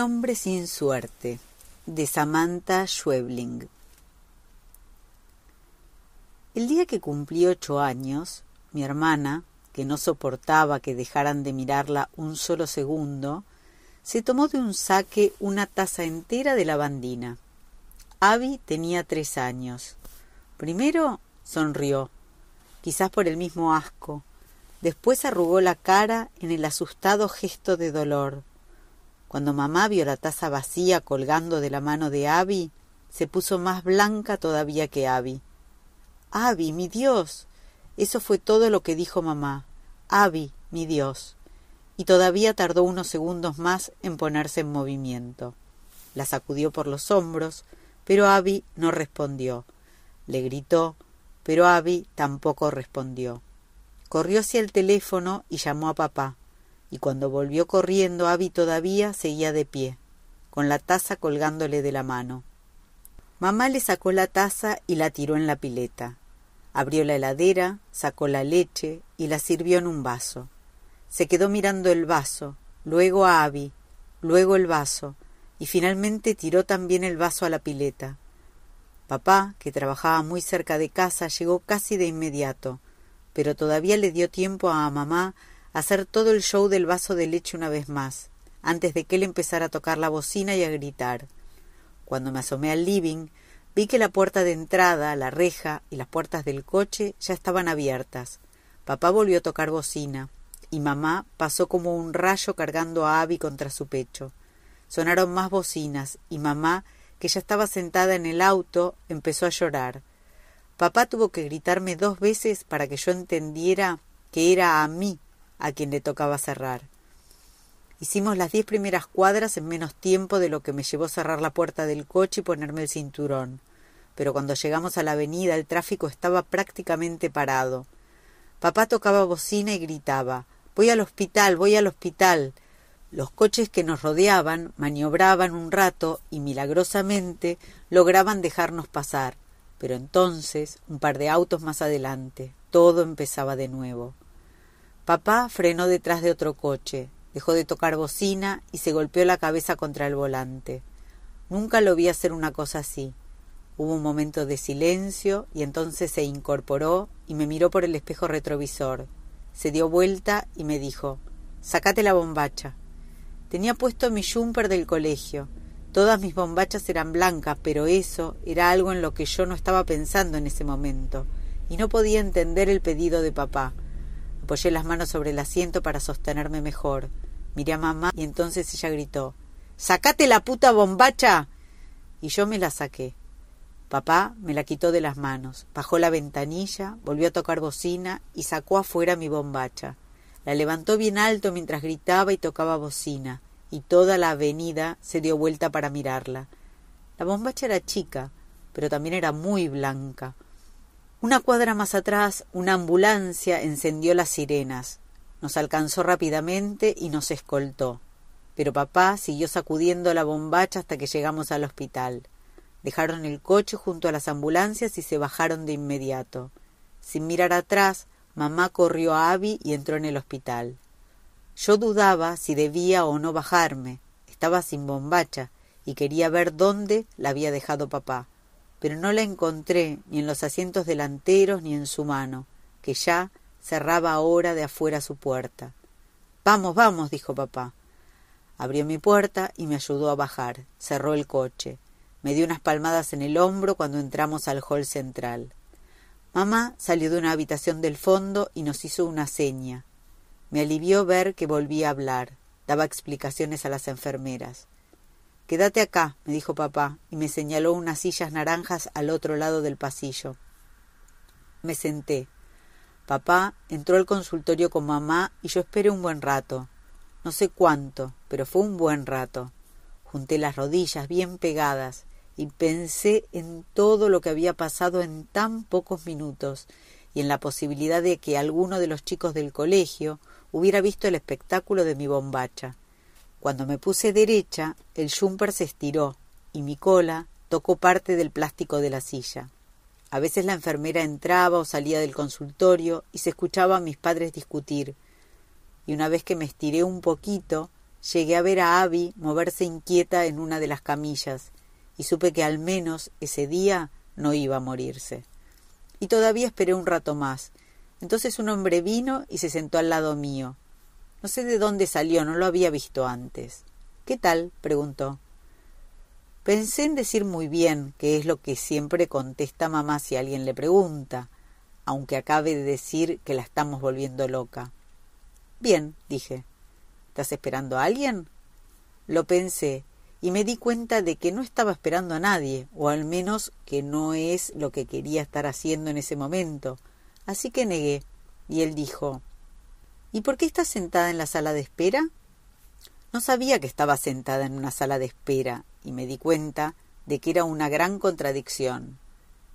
hombre sin suerte de Samantha Schwebling El día que cumplí ocho años, mi hermana, que no soportaba que dejaran de mirarla un solo segundo, se tomó de un saque una taza entera de lavandina. Abby tenía tres años. Primero sonrió, quizás por el mismo asco. Después arrugó la cara en el asustado gesto de dolor. Cuando mamá vio la taza vacía colgando de la mano de Abby, se puso más blanca todavía que Abby. Abby, mi Dios. Eso fue todo lo que dijo mamá. Abby, mi Dios. Y todavía tardó unos segundos más en ponerse en movimiento. La sacudió por los hombros, pero Abby no respondió. Le gritó, pero Abby tampoco respondió. Corrió hacia el teléfono y llamó a papá y cuando volvió corriendo Abby todavía seguía de pie, con la taza colgándole de la mano. Mamá le sacó la taza y la tiró en la pileta. Abrió la heladera, sacó la leche y la sirvió en un vaso. Se quedó mirando el vaso, luego a Abby, luego el vaso, y finalmente tiró también el vaso a la pileta. Papá, que trabajaba muy cerca de casa, llegó casi de inmediato, pero todavía le dio tiempo a mamá hacer todo el show del vaso de leche una vez más, antes de que él empezara a tocar la bocina y a gritar. Cuando me asomé al living, vi que la puerta de entrada, la reja y las puertas del coche ya estaban abiertas. Papá volvió a tocar bocina, y mamá pasó como un rayo cargando a Abby contra su pecho. Sonaron más bocinas, y mamá, que ya estaba sentada en el auto, empezó a llorar. Papá tuvo que gritarme dos veces para que yo entendiera que era a mí a quien le tocaba cerrar. Hicimos las diez primeras cuadras en menos tiempo de lo que me llevó cerrar la puerta del coche y ponerme el cinturón. Pero cuando llegamos a la avenida el tráfico estaba prácticamente parado. Papá tocaba bocina y gritaba Voy al hospital, voy al hospital. Los coches que nos rodeaban maniobraban un rato y milagrosamente lograban dejarnos pasar. Pero entonces, un par de autos más adelante, todo empezaba de nuevo. Papá frenó detrás de otro coche, dejó de tocar bocina y se golpeó la cabeza contra el volante. Nunca lo vi hacer una cosa así. Hubo un momento de silencio y entonces se incorporó y me miró por el espejo retrovisor. Se dio vuelta y me dijo Sacate la bombacha. Tenía puesto mi jumper del colegio. Todas mis bombachas eran blancas, pero eso era algo en lo que yo no estaba pensando en ese momento, y no podía entender el pedido de papá. Apoyé las manos sobre el asiento para sostenerme mejor. Miré a mamá y entonces ella gritó ¡Sacate la puta bombacha! Y yo me la saqué. Papá me la quitó de las manos, bajó la ventanilla, volvió a tocar bocina y sacó afuera mi bombacha. La levantó bien alto mientras gritaba y tocaba bocina, y toda la avenida se dio vuelta para mirarla. La bombacha era chica, pero también era muy blanca. Una cuadra más atrás, una ambulancia encendió las sirenas. Nos alcanzó rápidamente y nos escoltó. Pero papá siguió sacudiendo la bombacha hasta que llegamos al hospital. Dejaron el coche junto a las ambulancias y se bajaron de inmediato. Sin mirar atrás, mamá corrió a Abby y entró en el hospital. Yo dudaba si debía o no bajarme. Estaba sin bombacha y quería ver dónde la había dejado papá pero no la encontré ni en los asientos delanteros ni en su mano, que ya cerraba ahora de afuera su puerta. Vamos, vamos, dijo papá. Abrió mi puerta y me ayudó a bajar. Cerró el coche. Me dio unas palmadas en el hombro cuando entramos al hall central. Mamá salió de una habitación del fondo y nos hizo una seña. Me alivió ver que volvía a hablar. Daba explicaciones a las enfermeras. Quédate acá, me dijo papá, y me señaló unas sillas naranjas al otro lado del pasillo. Me senté. Papá entró al consultorio con mamá y yo esperé un buen rato. No sé cuánto, pero fue un buen rato. Junté las rodillas bien pegadas y pensé en todo lo que había pasado en tan pocos minutos y en la posibilidad de que alguno de los chicos del colegio hubiera visto el espectáculo de mi bombacha. Cuando me puse derecha, el jumper se estiró y mi cola tocó parte del plástico de la silla. A veces la enfermera entraba o salía del consultorio y se escuchaba a mis padres discutir. Y una vez que me estiré un poquito, llegué a ver a Abby moverse inquieta en una de las camillas y supe que al menos ese día no iba a morirse. Y todavía esperé un rato más. Entonces un hombre vino y se sentó al lado mío. No sé de dónde salió, no lo había visto antes. ¿Qué tal? preguntó. Pensé en decir muy bien, que es lo que siempre contesta mamá si alguien le pregunta, aunque acabe de decir que la estamos volviendo loca. Bien, dije. ¿Estás esperando a alguien? Lo pensé y me di cuenta de que no estaba esperando a nadie, o al menos que no es lo que quería estar haciendo en ese momento. Así que negué, y él dijo ¿Y por qué estás sentada en la sala de espera? No sabía que estaba sentada en una sala de espera, y me di cuenta de que era una gran contradicción.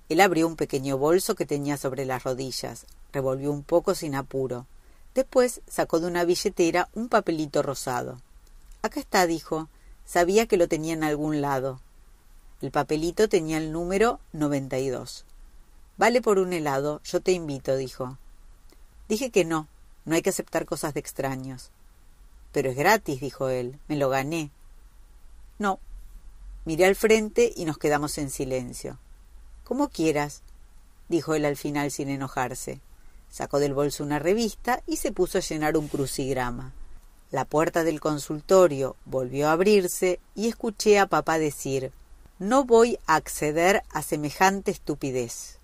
Él abrió un pequeño bolso que tenía sobre las rodillas, revolvió un poco sin apuro. Después sacó de una billetera un papelito rosado. Acá está, dijo. Sabía que lo tenía en algún lado. El papelito tenía el número noventa y dos. Vale por un helado, yo te invito, dijo. Dije que no, no hay que aceptar cosas de extraños. Pero es gratis, dijo él, me lo gané. No. Miré al frente y nos quedamos en silencio. Como quieras, dijo él al final sin enojarse. Sacó del bolso una revista y se puso a llenar un crucigrama. La puerta del consultorio volvió a abrirse y escuché a papá decir No voy a acceder a semejante estupidez.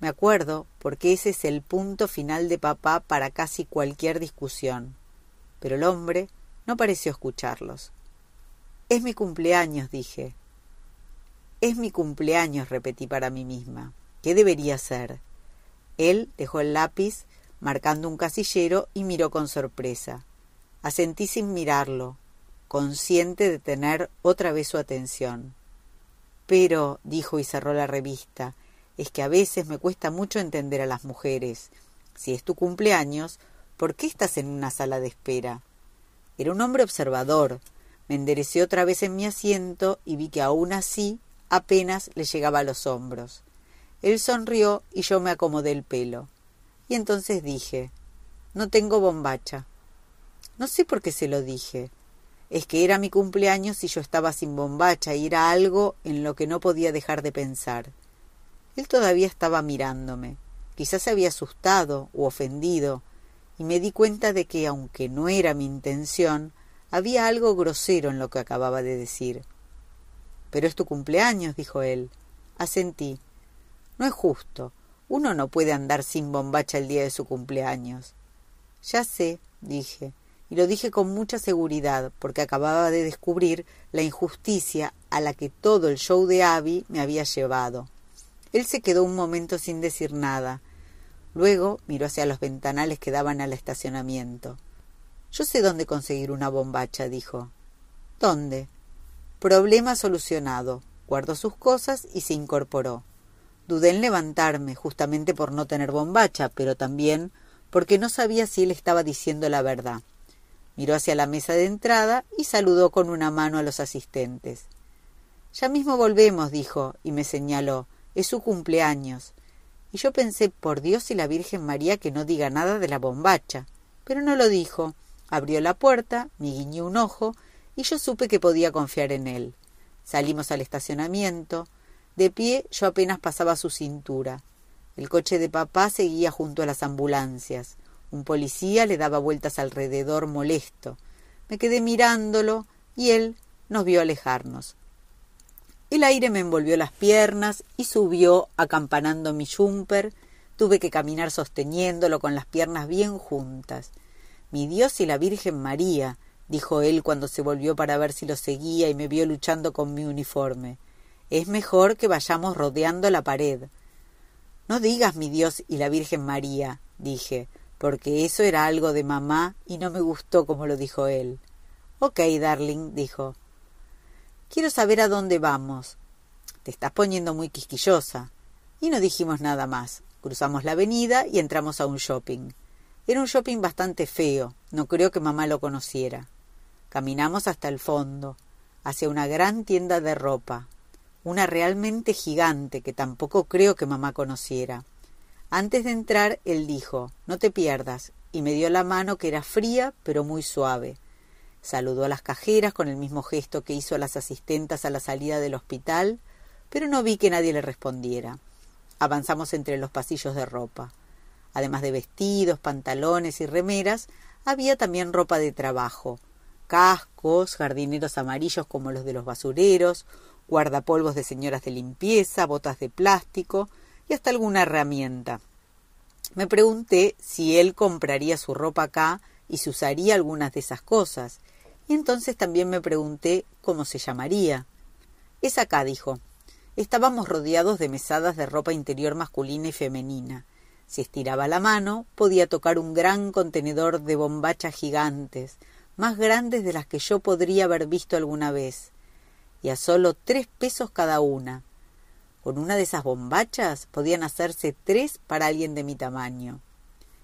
Me acuerdo porque ese es el punto final de papá para casi cualquier discusión. Pero el hombre no pareció escucharlos. Es mi cumpleaños, dije. Es mi cumpleaños, repetí para mí misma. ¿Qué debería ser? Él dejó el lápiz, marcando un casillero, y miró con sorpresa. Asentí sin mirarlo, consciente de tener otra vez su atención. Pero, dijo y cerró la revista, es que a veces me cuesta mucho entender a las mujeres. Si es tu cumpleaños, ¿por qué estás en una sala de espera? Era un hombre observador. Me enderecé otra vez en mi asiento y vi que aún así apenas le llegaba a los hombros. Él sonrió y yo me acomodé el pelo. Y entonces dije No tengo bombacha. No sé por qué se lo dije. Es que era mi cumpleaños y yo estaba sin bombacha y era algo en lo que no podía dejar de pensar. Él todavía estaba mirándome. Quizás se había asustado u ofendido, y me di cuenta de que, aunque no era mi intención, había algo grosero en lo que acababa de decir. Pero es tu cumpleaños, dijo él. Asentí. No es justo. Uno no puede andar sin bombacha el día de su cumpleaños. Ya sé, dije, y lo dije con mucha seguridad, porque acababa de descubrir la injusticia a la que todo el show de Abby me había llevado. Él se quedó un momento sin decir nada. Luego miró hacia los ventanales que daban al estacionamiento. Yo sé dónde conseguir una bombacha, dijo. ¿Dónde? Problema solucionado. Guardó sus cosas y se incorporó. Dudé en levantarme, justamente por no tener bombacha, pero también porque no sabía si él estaba diciendo la verdad. Miró hacia la mesa de entrada y saludó con una mano a los asistentes. Ya mismo volvemos, dijo, y me señaló. Es su cumpleaños. Y yo pensé, por Dios y la Virgen María, que no diga nada de la bombacha. Pero no lo dijo. Abrió la puerta, me guiñó un ojo y yo supe que podía confiar en él. Salimos al estacionamiento. De pie yo apenas pasaba su cintura. El coche de papá seguía junto a las ambulancias. Un policía le daba vueltas alrededor molesto. Me quedé mirándolo y él nos vio alejarnos. El aire me envolvió las piernas y subió acampanando mi jumper. Tuve que caminar sosteniéndolo con las piernas bien juntas. Mi Dios y la Virgen María, dijo él cuando se volvió para ver si lo seguía y me vio luchando con mi uniforme. Es mejor que vayamos rodeando la pared. No digas mi Dios y la Virgen María, dije, porque eso era algo de mamá y no me gustó como lo dijo él. Ok, darling, dijo. Quiero saber a dónde vamos. Te estás poniendo muy quisquillosa. Y no dijimos nada más. Cruzamos la avenida y entramos a un shopping. Era un shopping bastante feo. No creo que mamá lo conociera. Caminamos hasta el fondo, hacia una gran tienda de ropa, una realmente gigante que tampoco creo que mamá conociera. Antes de entrar, él dijo No te pierdas, y me dio la mano que era fría pero muy suave. Saludó a las cajeras con el mismo gesto que hizo a las asistentas a la salida del hospital, pero no vi que nadie le respondiera. Avanzamos entre los pasillos de ropa. Además de vestidos, pantalones y remeras, había también ropa de trabajo, cascos, jardineros amarillos como los de los basureros, guardapolvos de señoras de limpieza, botas de plástico y hasta alguna herramienta. Me pregunté si él compraría su ropa acá y si usaría algunas de esas cosas, y entonces también me pregunté cómo se llamaría. Es acá, dijo. Estábamos rodeados de mesadas de ropa interior masculina y femenina. Si estiraba la mano, podía tocar un gran contenedor de bombachas gigantes, más grandes de las que yo podría haber visto alguna vez, y a solo tres pesos cada una. Con una de esas bombachas podían hacerse tres para alguien de mi tamaño.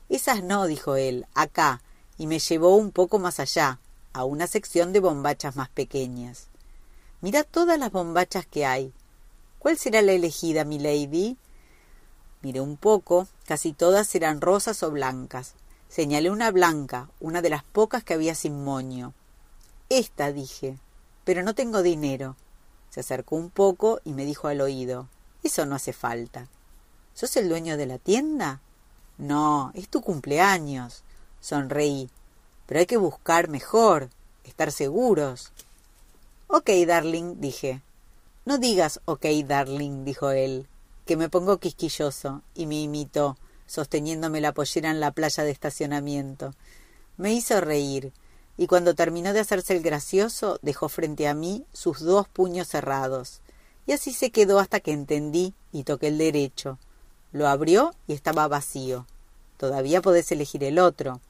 Esas no, dijo él, acá, y me llevó un poco más allá, a una sección de bombachas más pequeñas. Mira todas las bombachas que hay. ¿Cuál será la elegida, mi lady? Miré un poco, casi todas eran rosas o blancas. Señalé una blanca, una de las pocas que había sin moño. Esta, dije, pero no tengo dinero. Se acercó un poco y me dijo al oído, eso no hace falta. ¿Sos el dueño de la tienda? No, es tu cumpleaños. Sonreí. Pero hay que buscar mejor, estar seguros. Ok, darling, dije. No digas ok, darling, dijo él, que me pongo quisquilloso, y me imitó, sosteniéndome la pollera en la playa de estacionamiento. Me hizo reír, y cuando terminó de hacerse el gracioso, dejó frente a mí sus dos puños cerrados. Y así se quedó hasta que entendí y toqué el derecho. Lo abrió y estaba vacío. Todavía podés elegir el otro.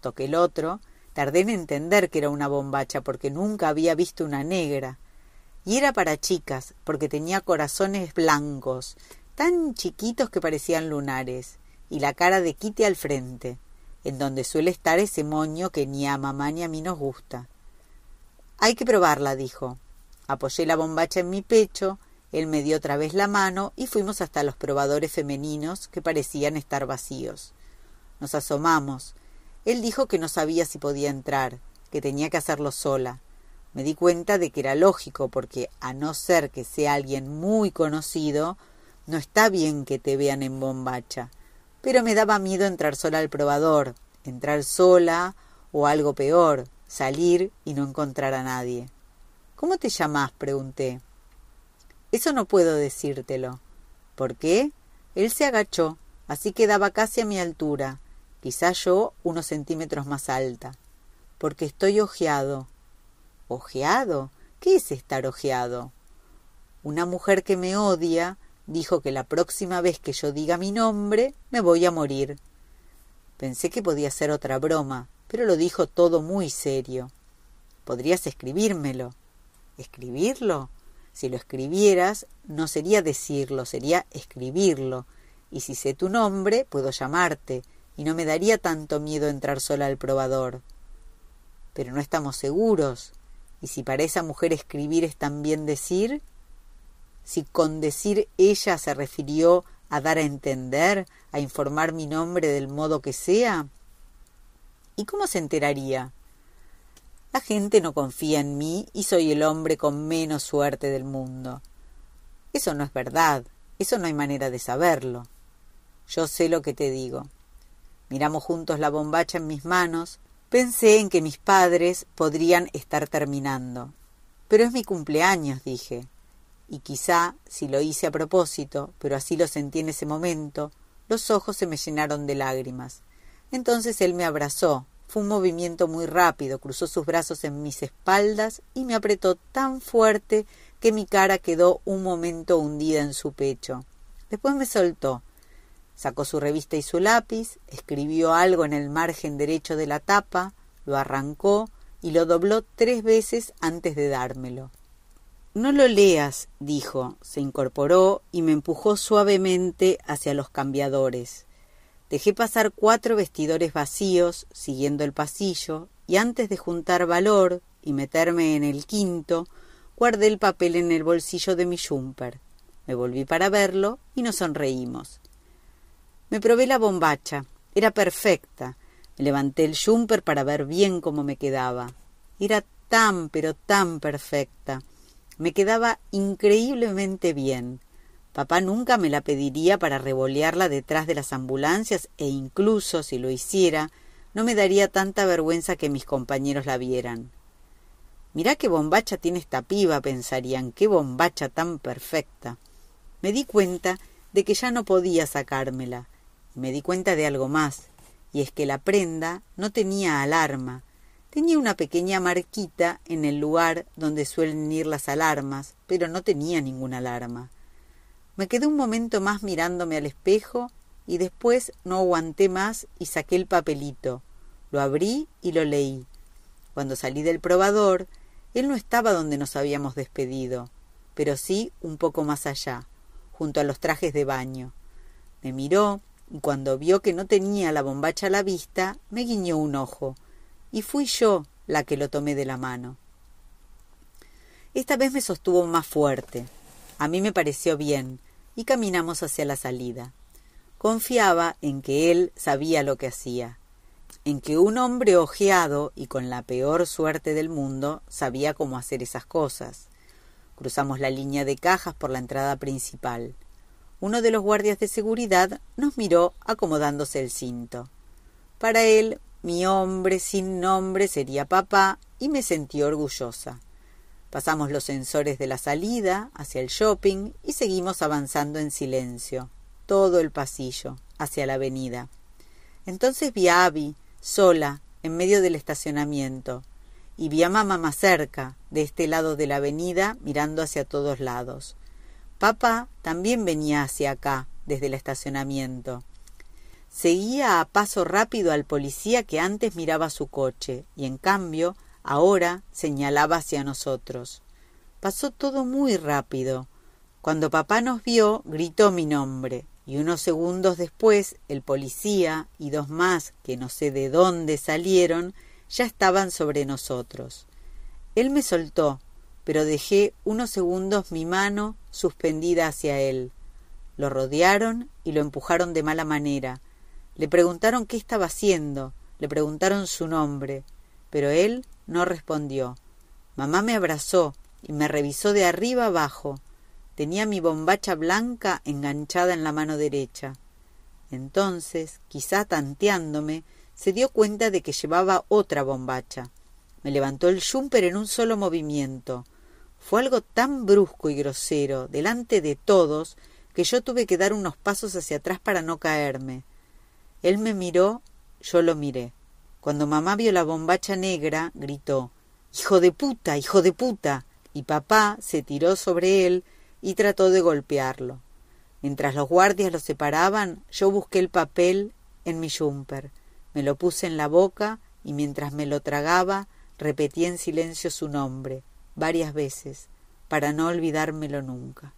Toqué el otro. Tardé en entender que era una bombacha porque nunca había visto una negra. Y era para chicas, porque tenía corazones blancos, tan chiquitos que parecían lunares, y la cara de Kitty al frente, en donde suele estar ese moño que ni a mamá ni a mí nos gusta. Hay que probarla, dijo. Apoyé la bombacha en mi pecho, él me dio otra vez la mano y fuimos hasta los probadores femeninos que parecían estar vacíos. Nos asomamos, él dijo que no sabía si podía entrar, que tenía que hacerlo sola. Me di cuenta de que era lógico, porque a no ser que sea alguien muy conocido, no está bien que te vean en bombacha. Pero me daba miedo entrar sola al probador, entrar sola o algo peor, salir y no encontrar a nadie. ¿Cómo te llamas? pregunté. Eso no puedo decírtelo. ¿Por qué? Él se agachó, así que daba casi a mi altura, quizá yo unos centímetros más alta, porque estoy ojeado. ¿Ojeado? ¿Qué es estar ojeado? Una mujer que me odia dijo que la próxima vez que yo diga mi nombre me voy a morir. Pensé que podía ser otra broma, pero lo dijo todo muy serio. Podrías escribírmelo. ¿Escribirlo? Si lo escribieras, no sería decirlo, sería escribirlo. Y si sé tu nombre, puedo llamarte, y no me daría tanto miedo entrar sola al probador. Pero no estamos seguros. ¿Y si para esa mujer escribir es también decir? Si con decir ella se refirió a dar a entender, a informar mi nombre del modo que sea. ¿Y cómo se enteraría? La gente no confía en mí y soy el hombre con menos suerte del mundo. Eso no es verdad, eso no hay manera de saberlo. Yo sé lo que te digo. Miramos juntos la bombacha en mis manos. Pensé en que mis padres podrían estar terminando. Pero es mi cumpleaños, dije. Y quizá, si lo hice a propósito, pero así lo sentí en ese momento, los ojos se me llenaron de lágrimas. Entonces él me abrazó. Fue un movimiento muy rápido, cruzó sus brazos en mis espaldas y me apretó tan fuerte que mi cara quedó un momento hundida en su pecho. Después me soltó Sacó su revista y su lápiz, escribió algo en el margen derecho de la tapa, lo arrancó y lo dobló tres veces antes de dármelo. No lo leas, dijo, se incorporó y me empujó suavemente hacia los cambiadores. Dejé pasar cuatro vestidores vacíos, siguiendo el pasillo, y antes de juntar valor y meterme en el quinto, guardé el papel en el bolsillo de mi jumper. Me volví para verlo y nos sonreímos. Me probé la bombacha. Era perfecta. Me levanté el jumper para ver bien cómo me quedaba. Era tan, pero tan perfecta. Me quedaba increíblemente bien. Papá nunca me la pediría para revolearla detrás de las ambulancias e incluso, si lo hiciera, no me daría tanta vergüenza que mis compañeros la vieran. Mirá qué bombacha tiene esta piba, pensarían, qué bombacha tan perfecta. Me di cuenta de que ya no podía sacármela, me di cuenta de algo más, y es que la prenda no tenía alarma, tenía una pequeña marquita en el lugar donde suelen ir las alarmas, pero no tenía ninguna alarma. Me quedé un momento más mirándome al espejo y después no aguanté más y saqué el papelito. Lo abrí y lo leí. Cuando salí del probador, él no estaba donde nos habíamos despedido, pero sí un poco más allá, junto a los trajes de baño. Me miró y cuando vio que no tenía la bombacha a la vista, me guiñó un ojo, y fui yo la que lo tomé de la mano. Esta vez me sostuvo más fuerte. A mí me pareció bien, y caminamos hacia la salida. Confiaba en que él sabía lo que hacía, en que un hombre ojeado y con la peor suerte del mundo sabía cómo hacer esas cosas. Cruzamos la línea de cajas por la entrada principal. Uno de los guardias de seguridad nos miró acomodándose el cinto. Para él, mi hombre sin nombre sería papá y me sentí orgullosa. Pasamos los sensores de la salida hacia el shopping y seguimos avanzando en silencio todo el pasillo, hacia la avenida. Entonces vi a Abby, sola, en medio del estacionamiento, y vi a mamá más cerca, de este lado de la avenida, mirando hacia todos lados. Papá también venía hacia acá, desde el estacionamiento. Seguía a paso rápido al policía que antes miraba su coche, y en cambio, ahora señalaba hacia nosotros. Pasó todo muy rápido. Cuando papá nos vio, gritó mi nombre y unos segundos después el policía y dos más que no sé de dónde salieron ya estaban sobre nosotros. Él me soltó, pero dejé unos segundos mi mano suspendida hacia él. Lo rodearon y lo empujaron de mala manera. Le preguntaron qué estaba haciendo, le preguntaron su nombre, pero él no respondió. Mamá me abrazó y me revisó de arriba abajo. Tenía mi bombacha blanca enganchada en la mano derecha. Entonces, quizá tanteándome, se dio cuenta de que llevaba otra bombacha. Me levantó el jumper en un solo movimiento. Fue algo tan brusco y grosero, delante de todos, que yo tuve que dar unos pasos hacia atrás para no caerme. Él me miró, yo lo miré. Cuando mamá vio la bombacha negra, gritó Hijo de puta, hijo de puta. y papá se tiró sobre él y trató de golpearlo. Mientras los guardias lo separaban, yo busqué el papel en mi jumper, me lo puse en la boca y mientras me lo tragaba repetí en silencio su nombre varias veces para no olvidármelo nunca.